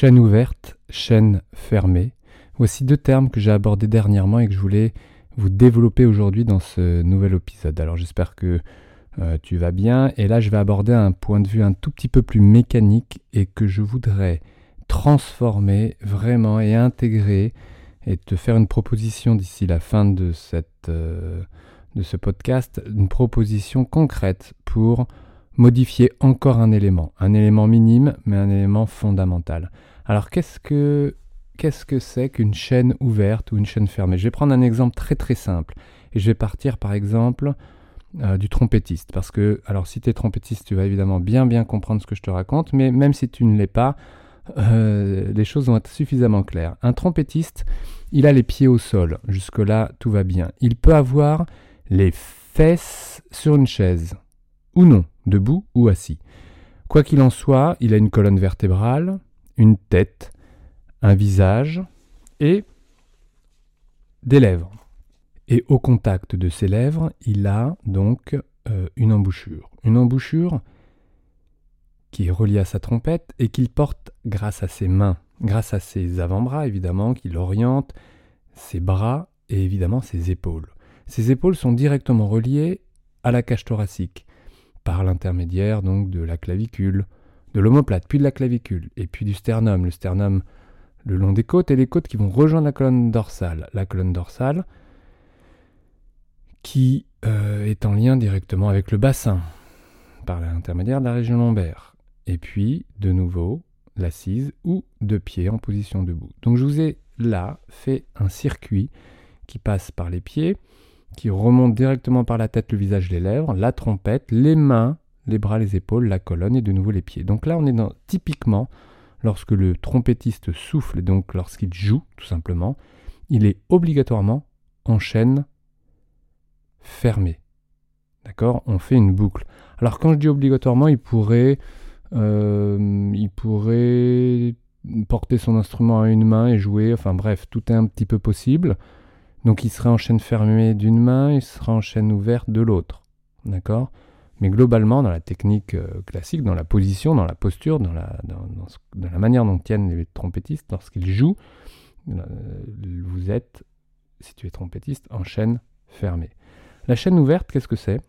Chaîne ouverte, chaîne fermée. Voici deux termes que j'ai abordés dernièrement et que je voulais vous développer aujourd'hui dans ce nouvel épisode. Alors j'espère que euh, tu vas bien. Et là, je vais aborder un point de vue un tout petit peu plus mécanique et que je voudrais transformer vraiment et intégrer et te faire une proposition d'ici la fin de, cette, euh, de ce podcast, une proposition concrète pour modifier encore un élément, un élément minime mais un élément fondamental. Alors qu'est-ce que qu'est-ce que c'est qu'une chaîne ouverte ou une chaîne fermée? Je vais prendre un exemple très très simple. Et je vais partir par exemple euh, du trompettiste. Parce que alors si tu es trompettiste tu vas évidemment bien bien comprendre ce que je te raconte. Mais même si tu ne l'es pas euh, les choses vont être suffisamment claires. Un trompettiste il a les pieds au sol. Jusque là tout va bien. Il peut avoir les fesses sur une chaise. Ou non debout ou assis. Quoi qu'il en soit, il a une colonne vertébrale, une tête, un visage et des lèvres. Et au contact de ses lèvres, il a donc euh, une embouchure. Une embouchure qui est reliée à sa trompette et qu'il porte grâce à ses mains, grâce à ses avant-bras évidemment, qu'il oriente, ses bras et évidemment ses épaules. Ses épaules sont directement reliées à la cage thoracique par l'intermédiaire donc de la clavicule, de l'omoplate, puis de la clavicule, et puis du sternum. Le sternum le long des côtes et les côtes qui vont rejoindre la colonne dorsale. La colonne dorsale qui euh, est en lien directement avec le bassin par l'intermédiaire de la région lombaire. Et puis, de nouveau, l'assise ou de pied en position debout. Donc je vous ai là fait un circuit qui passe par les pieds, qui remonte directement par la tête, le visage, les lèvres, la trompette, les mains, les bras, les épaules, la colonne et de nouveau les pieds. Donc là, on est dans, typiquement lorsque le trompettiste souffle donc lorsqu'il joue, tout simplement, il est obligatoirement en chaîne fermée. D'accord? On fait une boucle. Alors quand je dis obligatoirement, il pourrait, euh, il pourrait porter son instrument à une main et jouer. Enfin bref, tout est un petit peu possible. Donc il serait en chaîne fermée d'une main, il sera en chaîne ouverte de l'autre. D'accord? Mais globalement, dans la technique euh, classique, dans la position, dans la posture, dans la, dans, la manière dont tiennent les trompettistes lorsqu'ils jouent, euh, vous êtes, si tu es trompettiste, en chaîne fermée. La chaîne ouverte, qu'est-ce que c'est?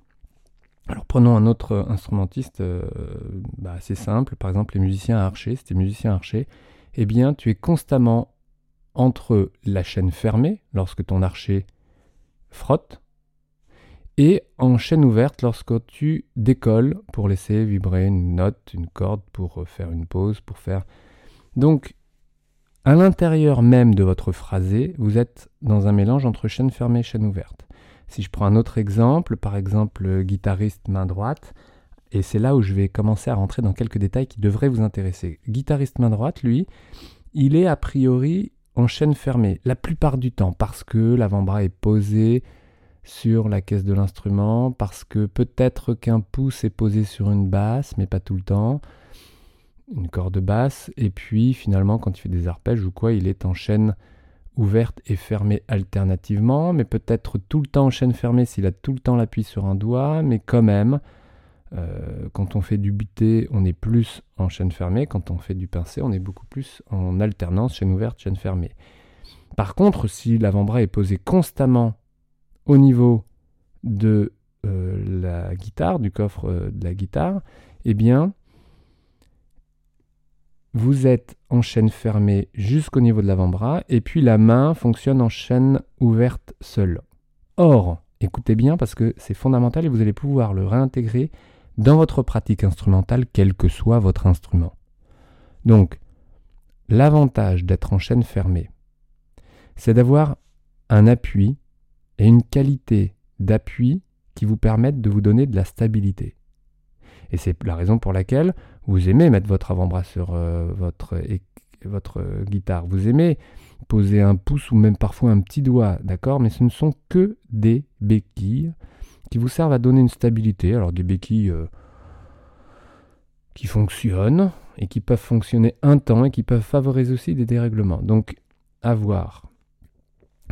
Alors prenons un autre instrumentiste euh, bah, assez simple, par exemple les musiciens à archer, si tu es musicien archer, eh bien tu es constamment entre la chaîne fermée, lorsque ton archer frotte, et en chaîne ouverte lorsque tu décolles pour laisser vibrer une note, une corde, pour faire une pause, pour faire... Donc, à l'intérieur même de votre phrasé, vous êtes dans un mélange entre chaîne fermée et chaîne ouverte. Si je prends un autre exemple, par exemple guitariste main droite, et c'est là où je vais commencer à rentrer dans quelques détails qui devraient vous intéresser. Guitariste main droite, lui, il est a priori en chaîne fermée, la plupart du temps, parce que l'avant-bras est posé sur la caisse de l'instrument, parce que peut-être qu'un pouce est posé sur une basse, mais pas tout le temps, une corde basse, et puis finalement quand il fait des arpèges ou quoi, il est en chaîne ouverte et fermée alternativement, mais peut-être tout le temps en chaîne fermée s'il a tout le temps l'appui sur un doigt, mais quand même, euh, quand on fait du buté, on est plus en chaîne fermée. Quand on fait du pincé, on est beaucoup plus en alternance, chaîne ouverte, chaîne fermée. Par contre, si l'avant-bras est posé constamment au niveau de euh, la guitare, du coffre euh, de la guitare, eh bien, vous êtes en chaîne fermée jusqu'au niveau de l'avant-bras, et puis la main fonctionne en chaîne ouverte seule. Or, écoutez bien parce que c'est fondamental et vous allez pouvoir le réintégrer dans votre pratique instrumentale, quel que soit votre instrument. Donc, l'avantage d'être en chaîne fermée, c'est d'avoir un appui et une qualité d'appui qui vous permettent de vous donner de la stabilité. Et c'est la raison pour laquelle vous aimez mettre votre avant-bras sur euh, votre, votre guitare. Vous aimez poser un pouce ou même parfois un petit doigt, d'accord? Mais ce ne sont que des béquilles qui vous servent à donner une stabilité. Alors des béquilles euh, qui fonctionnent et qui peuvent fonctionner un temps et qui peuvent favoriser aussi des dérèglements. Donc à voir.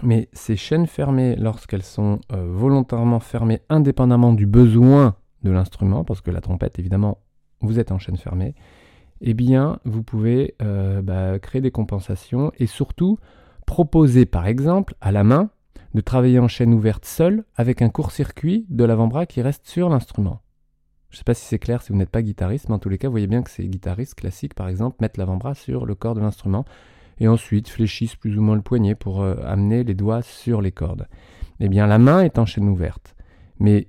Mais ces chaînes fermées, lorsqu'elles sont euh, volontairement fermées indépendamment du besoin de l'instrument, parce que la trompette, évidemment, vous êtes en chaîne fermée, eh bien, vous pouvez euh, bah, créer des compensations et surtout proposer, par exemple, à la main, de travailler en chaîne ouverte seul avec un court-circuit de l'avant-bras qui reste sur l'instrument. Je ne sais pas si c'est clair si vous n'êtes pas guitariste, mais en tous les cas, vous voyez bien que ces guitaristes classiques, par exemple, mettent l'avant-bras sur le corps de l'instrument et ensuite fléchissent plus ou moins le poignet pour euh, amener les doigts sur les cordes. Eh bien, la main est en chaîne ouverte, mais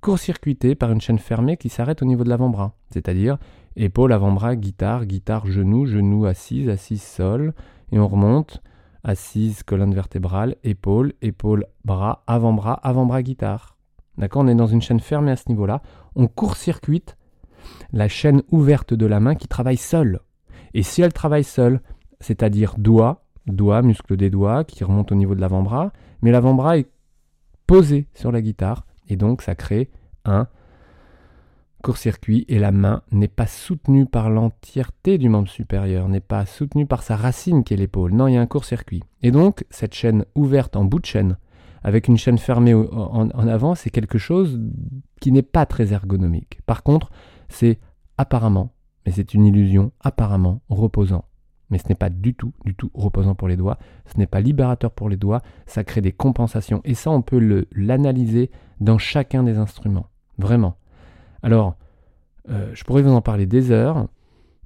court-circuitée par une chaîne fermée qui s'arrête au niveau de l'avant-bras, c'est-à-dire épaule, avant-bras, guitare, guitare, genou, genou, assise, assise, sol, et on remonte, assise, colonne vertébrale, épaule, épaule, bras, avant-bras, avant-bras, guitare. D'accord On est dans une chaîne fermée à ce niveau-là. On court-circuite la chaîne ouverte de la main qui travaille seule. Et si elle travaille seule, c'est-à-dire doigt, doigt, muscle des doigts qui remonte au niveau de l'avant-bras, mais l'avant-bras est posé sur la guitare et donc ça crée un court-circuit et la main n'est pas soutenue par l'entièreté du membre supérieur, n'est pas soutenue par sa racine qui est l'épaule. Non, il y a un court-circuit. Et donc cette chaîne ouverte en bout de chaîne avec une chaîne fermée en, avant, c'est quelque chose qui n'est pas très ergonomique. Par contre, c'est apparemment, mais c'est une illusion, apparemment reposant. Mais ce n'est pas du tout, du tout reposant pour les doigts. Ce n'est pas libérateur pour les doigts. Ça crée des compensations. Et ça, on peut l'analyser dans chacun des instruments. Vraiment. Alors, euh, je pourrais vous en parler des heures.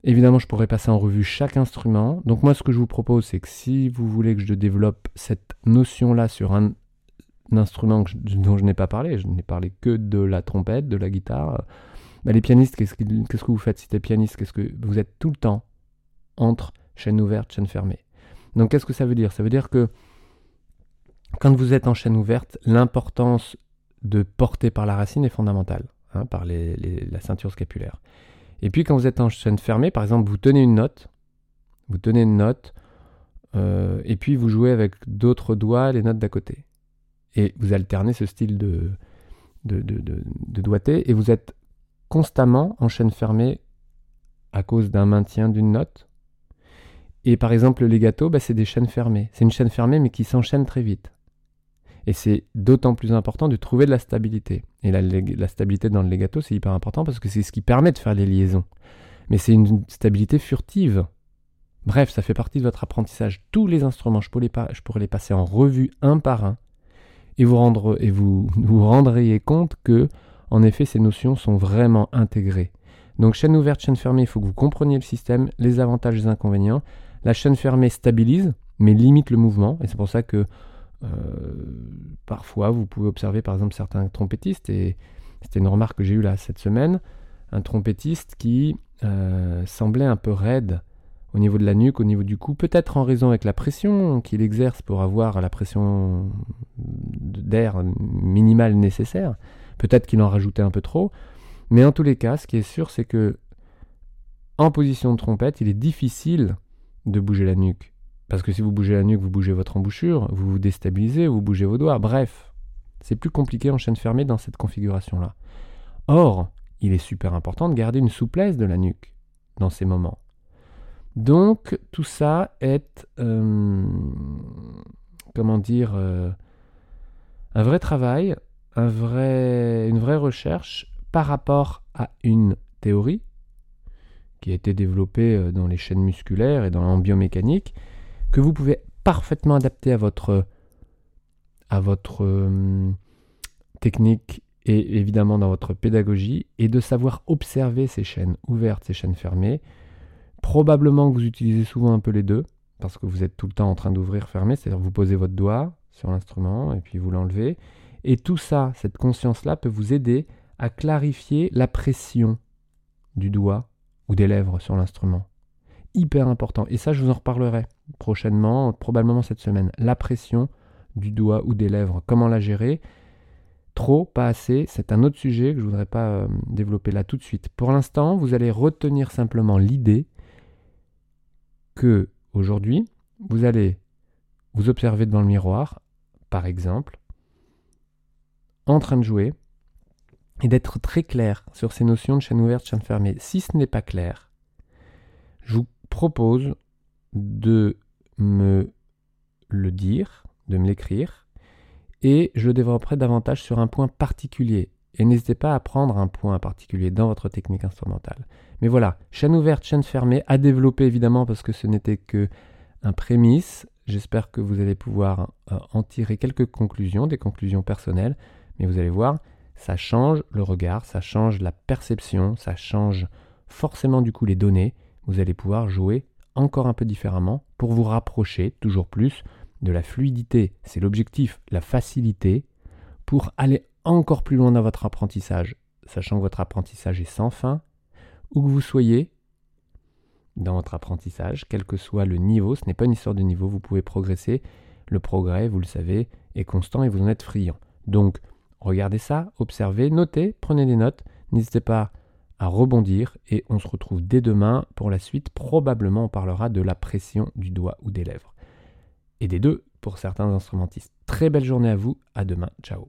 Évidemment, je pourrais passer en revue chaque instrument. Donc moi, ce que je vous propose, c'est que si vous voulez que je développe cette notion-là sur un, instrument dont je n'ai pas parlé, je n'ai parlé que de la trompette, de la guitare. Bah, les pianistes, qu'est-ce que, vous faites si tu es pianiste? Qu'est-ce que vous êtes tout le temps entre chaîne ouverte, chaîne fermée? Donc qu'est-ce que ça veut dire? Ça veut dire que quand vous êtes en chaîne ouverte, l'importance de porter par la racine est fondamentale, hein, par la ceinture scapulaire. Et puis quand vous êtes en chaîne fermée, par exemple, vous tenez une note, vous tenez une note, euh, et puis vous jouez avec d'autres doigts les notes d'à côté et vous alternez ce style de, doigté, et vous êtes constamment en chaîne fermée à cause d'un maintien d'une note. Et par exemple, le legato, bah, c'est des chaînes fermées. C'est une chaîne fermée, mais qui s'enchaîne très vite. Et c'est d'autant plus important de trouver de la stabilité. Et la, stabilité dans le legato, c'est hyper important parce que c'est ce qui permet de faire les liaisons. Mais c'est une stabilité furtive. Bref, ça fait partie de votre apprentissage. Tous les instruments, je pourrais les, passer en revue un par un et vous, vous rendriez compte que, en effet, ces notions sont vraiment intégrées. Donc chaîne ouverte, chaîne fermée, il faut que vous compreniez le système, les avantages les inconvénients. La chaîne fermée stabilise, mais limite le mouvement, et c'est pour ça que parfois vous pouvez observer par exemple certains trompettistes, et c'était une remarque que j'ai eue là cette semaine, un trompettiste qui euh, semblait un peu raide au niveau de la nuque, au niveau du cou, peut-être en raison avec la pression qu'il exerce pour avoir la pression d'air minimale nécessaire. Peut-être qu'il en rajoutait un peu trop. Mais en tous les cas, ce qui est sûr, c'est que en position de trompette, il est difficile de bouger la nuque. Parce que si vous bougez la nuque, vous bougez votre embouchure, vous vous déstabilisez, vous bougez vos doigts. Bref, c'est plus compliqué en chaîne fermée dans cette configuration-là. Or, il est super important de garder une souplesse de la nuque dans ces moments. Donc tout ça est, euh, comment dire, euh, un vrai travail, un vrai, une vraie recherche par rapport à une théorie qui a été développée euh, dans les chaînes musculaires et dans la biomécanique, que vous pouvez parfaitement adapter à votre, votre technique et évidemment dans votre pédagogie, et de savoir observer ces chaînes ouvertes, ces chaînes fermées, Probablement que vous utilisez souvent un peu les deux, parce que vous êtes tout le temps en train d'ouvrir, fermer, c'est-à-dire vous posez votre doigt sur l'instrument et puis vous l'enlevez. Et tout ça, cette conscience-là peut vous aider à clarifier la pression du doigt ou des lèvres sur l'instrument. Hyper important. Et ça, je vous en reparlerai prochainement, probablement cette semaine. La pression du doigt ou des lèvres, comment la gérer? Trop, pas assez, c'est un autre sujet que je ne voudrais pas euh, développer là tout de suite. Pour l'instant, vous allez retenir simplement l'idée que aujourd'hui, vous allez vous observer devant le miroir, par exemple, en train de jouer, et d'être très clair sur ces notions de chaîne ouverte, chaîne fermée. Si ce n'est pas clair, je propose de me le dire, de me l'écrire, et je développerai davantage sur un point particulier. et n'hésitez pas à prendre un point particulier dans votre technique instrumentale. Mais voilà, chaîne ouverte, chaîne fermée, à développer évidemment parce que ce n'était que un prémisse. J'espère que vous allez pouvoir euh, en tirer quelques conclusions, des conclusions personnelles, mais vous allez voir, ça change le regard, ça change la perception, ça change forcément du coup les données. Vous allez pouvoir jouer encore un peu différemment pour vous rapprocher toujours plus de la fluidité. C'est l'objectif, la facilité pour aller encore plus loin dans votre apprentissage, sachant que votre apprentissage est sans fin, où que vous soyez dans votre apprentissage, quel que soit le niveau, ce n'est pas une histoire de niveau, vous pouvez progresser. Le progrès, vous le savez, est constant et vous en êtes friand. Donc, regardez ça, observez, notez, prenez des notes, n'hésitez pas à rebondir et on se retrouve dès demain pour la suite. Probablement, on parlera de la pression du doigt ou des lèvres. Et des deux pour certains instrumentistes. Très belle journée à vous, à demain, ciao.